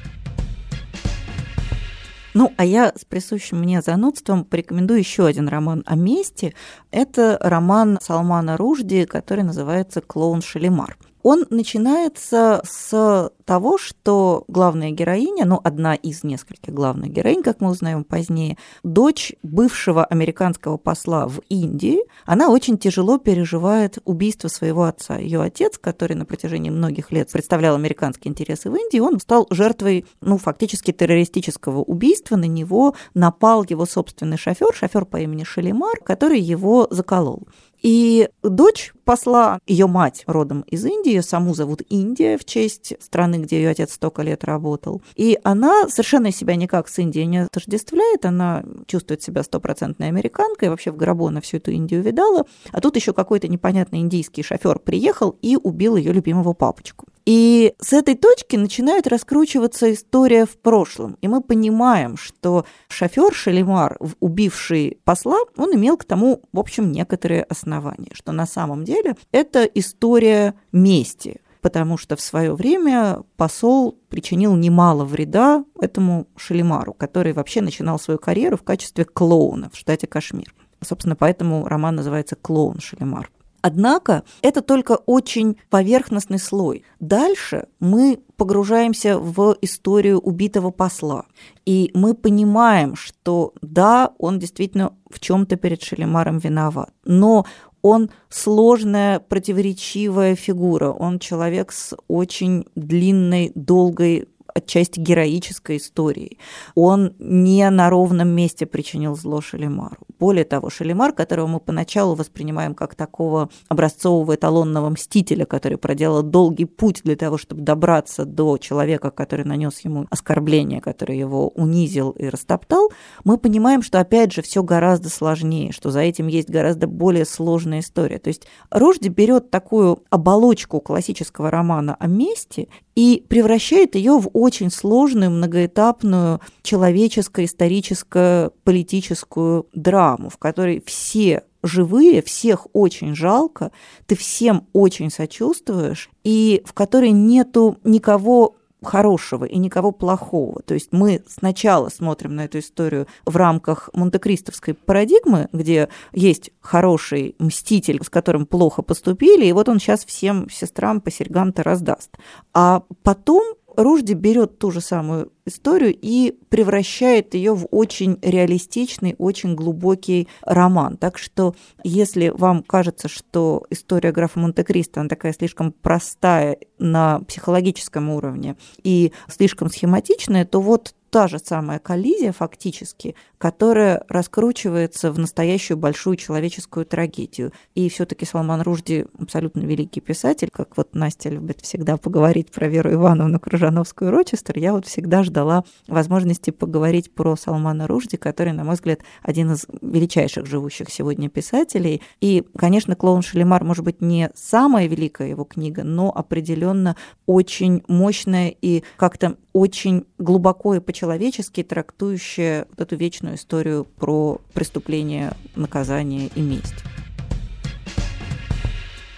Ну, а я с присущим мне занудством порекомендую еще один роман о мести. Это роман Салмана Ружди, который называется «Клоун Шалимар». Он начинается с того, что главная героиня, ну, одна из нескольких главных героинь, как мы узнаем позднее, дочь бывшего американского посла в Индии, она очень тяжело переживает убийство своего отца. Ее отец, который на протяжении многих лет представлял американские интересы в Индии, он стал жертвой, ну, фактически террористического убийства. На него напал его собственный шофер, шофер по имени Шалимар, который его заколол. И дочь посла, ее мать родом из Индии, саму зовут Индия в честь страны, где ее отец столько лет работал. И она совершенно себя никак с Индией не отождествляет, она чувствует себя стопроцентной американкой, вообще в гробу она всю эту Индию видала. А тут еще какой-то непонятный индийский шофер приехал и убил ее любимого папочку. И с этой точки начинает раскручиваться история в прошлом. И мы понимаем, что шофер Шалимар, убивший посла, он имел к тому, в общем, некоторые основания, что на самом деле это история мести, потому что в свое время посол причинил немало вреда этому Шалимару, который вообще начинал свою карьеру в качестве клоуна в штате Кашмир. Собственно, поэтому роман называется «Клоун Шалимар». Однако это только очень поверхностный слой. Дальше мы погружаемся в историю убитого посла. И мы понимаем, что да, он действительно в чем-то перед Шалимаром виноват. Но он сложная, противоречивая фигура. Он человек с очень длинной, долгой отчасти героической историей. Он не на ровном месте причинил зло Шалимару. Более того, Шалимар, которого мы поначалу воспринимаем как такого образцового эталонного мстителя, который проделал долгий путь для того, чтобы добраться до человека, который нанес ему оскорбление, который его унизил и растоптал, мы понимаем, что опять же все гораздо сложнее, что за этим есть гораздо более сложная история. То есть Рожди берет такую оболочку классического романа о мести и превращает ее в очень сложную, многоэтапную человеческо-историческую политическую драму, в которой все живые, всех очень жалко, ты всем очень сочувствуешь, и в которой нету никого хорошего и никого плохого. То есть мы сначала смотрим на эту историю в рамках монте-кристовской парадигмы, где есть хороший мститель, с которым плохо поступили, и вот он сейчас всем сестрам по серьгам-то раздаст. А потом Ружди берет ту же самую историю и превращает ее в очень реалистичный, очень глубокий роман. Так что, если вам кажется, что история графа Монте-Кристо, она такая слишком простая на психологическом уровне и слишком схематичная, то вот та же самая коллизия фактически, которая раскручивается в настоящую большую человеческую трагедию. И все таки Салман Ружди абсолютно великий писатель, как вот Настя любит всегда поговорить про Веру Ивановну Крыжановскую-Рочестер, я вот всегда ждала возможности поговорить про Салмана Ружди, который, на мой взгляд, один из величайших живущих сегодня писателей. И, конечно, «Клоун Шалимар» может быть не самая великая его книга, но определенно очень мощная и как-то очень глубоко и по-человечески трактующая вот эту вечную историю про преступление, наказание и месть.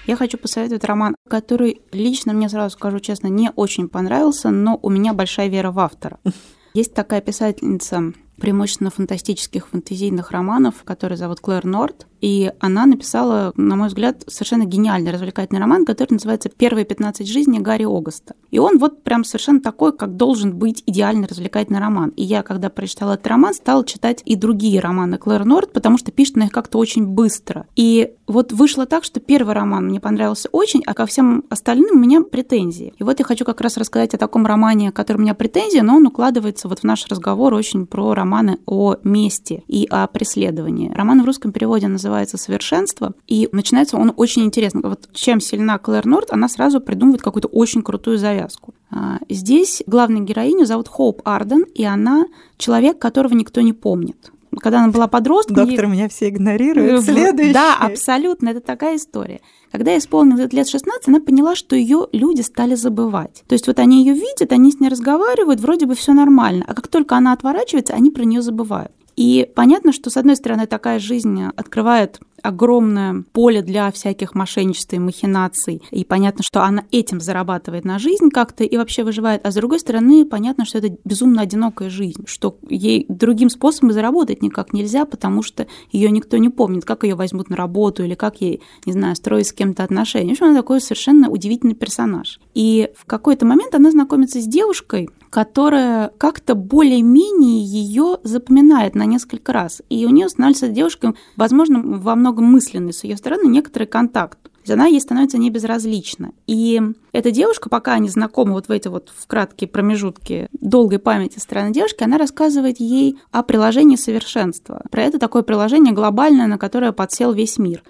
Я хочу посоветовать роман, который лично мне, сразу скажу честно, не очень понравился, но у меня большая вера в автора. Есть такая писательница преимущественно фантастических фантазийных романов, которая зовут Клэр Норт. И она написала, на мой взгляд, совершенно гениальный развлекательный роман, который называется «Первые 15 жизней Гарри Огаста». И он вот прям совершенно такой, как должен быть идеальный развлекательный роман. И я, когда прочитала этот роман, стала читать и другие романы Клэр Норт, потому что пишет она их как-то очень быстро. И вот вышло так, что первый роман мне понравился очень, а ко всем остальным у меня претензии. И вот я хочу как раз рассказать о таком романе, который у меня претензии, но он укладывается вот в наш разговор очень про романы о мести и о преследовании. Роман в русском переводе называется называется «Совершенство», и начинается он очень интересно. Вот чем сильна Клэр Норт, она сразу придумывает какую-то очень крутую завязку. А, здесь главную героиню зовут Хоуп Арден, и она человек, которого никто не помнит когда она была подростком... Доктор ей... меня все игнорируют. Следующий. Да, абсолютно, это такая история. Когда ей исполнилось лет 16, она поняла, что ее люди стали забывать. То есть вот они ее видят, они с ней разговаривают, вроде бы все нормально, а как только она отворачивается, они про нее забывают. И понятно, что, с одной стороны, такая жизнь открывает огромное поле для всяких мошенничеств и махинаций. И понятно, что она этим зарабатывает на жизнь как-то и вообще выживает. А с другой стороны, понятно, что это безумно одинокая жизнь, что ей другим способом заработать никак нельзя, потому что ее никто не помнит, как ее возьмут на работу или как ей, не знаю, строить с кем-то отношения. В общем, она такой совершенно удивительный персонаж. И в какой-то момент она знакомится с девушкой, которая как-то более-менее ее запоминает на несколько раз. И у нее становится девушкой, возможно, во многом мысленный с ее стороны некоторый контакт. То есть она ей становится не безразлична. И эта девушка, пока они знакомы вот в эти вот в краткие промежутки долгой памяти стороны девушки, она рассказывает ей о приложении совершенства. Про это такое приложение глобальное, на которое подсел весь мир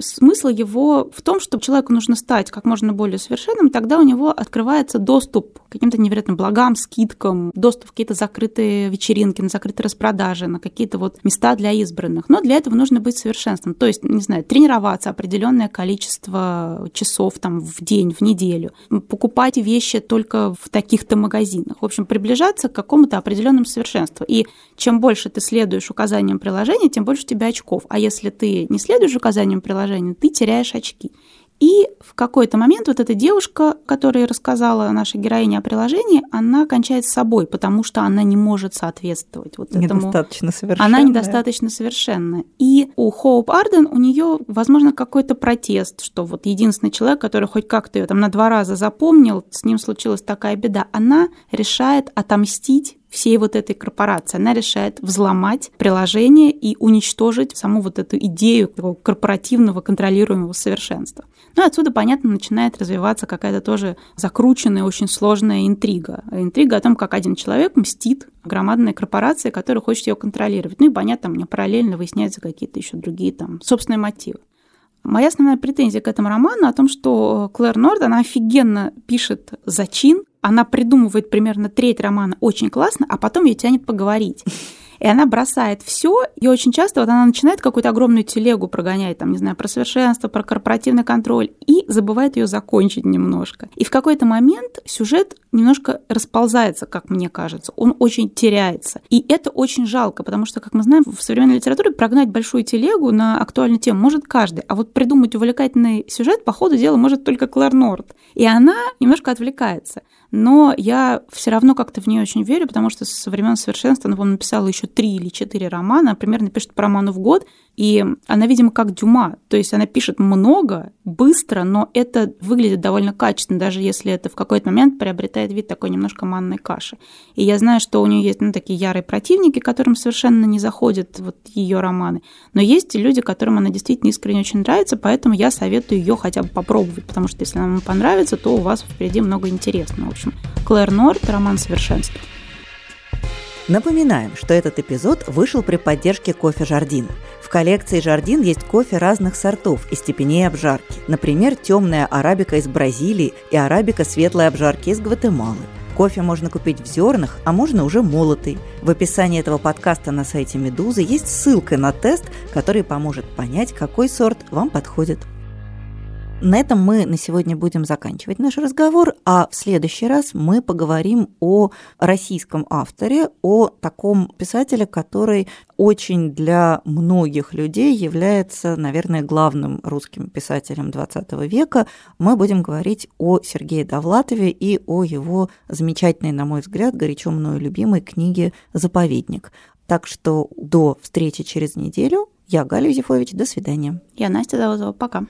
смысл его в том, что человеку нужно стать как можно более совершенным, тогда у него открывается доступ к каким-то невероятным благам, скидкам, доступ в какие-то закрытые вечеринки, на закрытые распродажи, на какие-то вот места для избранных. Но для этого нужно быть совершенством. То есть, не знаю, тренироваться определенное количество часов там в день, в неделю, покупать вещи только в таких-то магазинах. В общем, приближаться к какому-то определенному совершенству. И чем больше ты следуешь указаниям приложения, тем больше у тебя очков. А если ты не следуешь указаниям приложения, приложению, ты теряешь очки. И в какой-то момент вот эта девушка, которая рассказала нашей героине о приложении, она кончает с собой, потому что она не может соответствовать вот этому. Недостаточно совершенная. Она недостаточно совершенная. И у Хоуп Арден у нее, возможно, какой-то протест, что вот единственный человек, который хоть как-то ее там на два раза запомнил, с ним случилась такая беда, она решает отомстить всей вот этой корпорации. Она решает взломать приложение и уничтожить саму вот эту идею такого корпоративного контролируемого совершенства. Ну, отсюда, понятно, начинает развиваться какая-то тоже закрученная, очень сложная интрига. Интрига о том, как один человек мстит громадной корпорации, которая хочет ее контролировать. Ну и, понятно, мне параллельно выясняются какие-то еще другие там собственные мотивы. Моя основная претензия к этому роману о том, что Клэр Норд, она офигенно пишет зачин, она придумывает примерно треть романа очень классно, а потом ее тянет поговорить и она бросает все, и очень часто вот она начинает какую-то огромную телегу прогонять, там, не знаю, про совершенство, про корпоративный контроль, и забывает ее закончить немножко. И в какой-то момент сюжет немножко расползается, как мне кажется, он очень теряется. И это очень жалко, потому что, как мы знаем, в современной литературе прогнать большую телегу на актуальную тему может каждый, а вот придумать увлекательный сюжет, по ходу дела, может только Клэр Норд. И она немножко отвлекается но я все равно как-то в нее очень верю, потому что со времен совершенства она, по-моему, написала еще три или четыре романа, примерно пишет по роману в год, и она, видимо, как Дюма, то есть она пишет много, быстро, но это выглядит довольно качественно, даже если это в какой-то момент приобретает вид такой немножко манной каши. И я знаю, что у нее есть ну, такие ярые противники, которым совершенно не заходят вот ее романы, но есть люди, которым она действительно искренне очень нравится, поэтому я советую ее хотя бы попробовать, потому что если она вам понравится, то у вас впереди много интересного. Общем, Клэр Норт, роман «Совершенство». Напоминаем, что этот эпизод вышел при поддержке кофе «Жардин». В коллекции «Жардин» есть кофе разных сортов и степеней обжарки. Например, темная арабика из Бразилии и арабика светлой обжарки из Гватемалы. Кофе можно купить в зернах, а можно уже молотый. В описании этого подкаста на сайте «Медузы» есть ссылка на тест, который поможет понять, какой сорт вам подходит. На этом мы на сегодня будем заканчивать наш разговор, а в следующий раз мы поговорим о российском авторе, о таком писателе, который очень для многих людей является, наверное, главным русским писателем XX века. Мы будем говорить о Сергее Довлатове и о его замечательной, на мой взгляд, горячо мною любимой книге «Заповедник». Так что до встречи через неделю. Я Галя Юзефович. До свидания. Я Настя Завозова. Пока.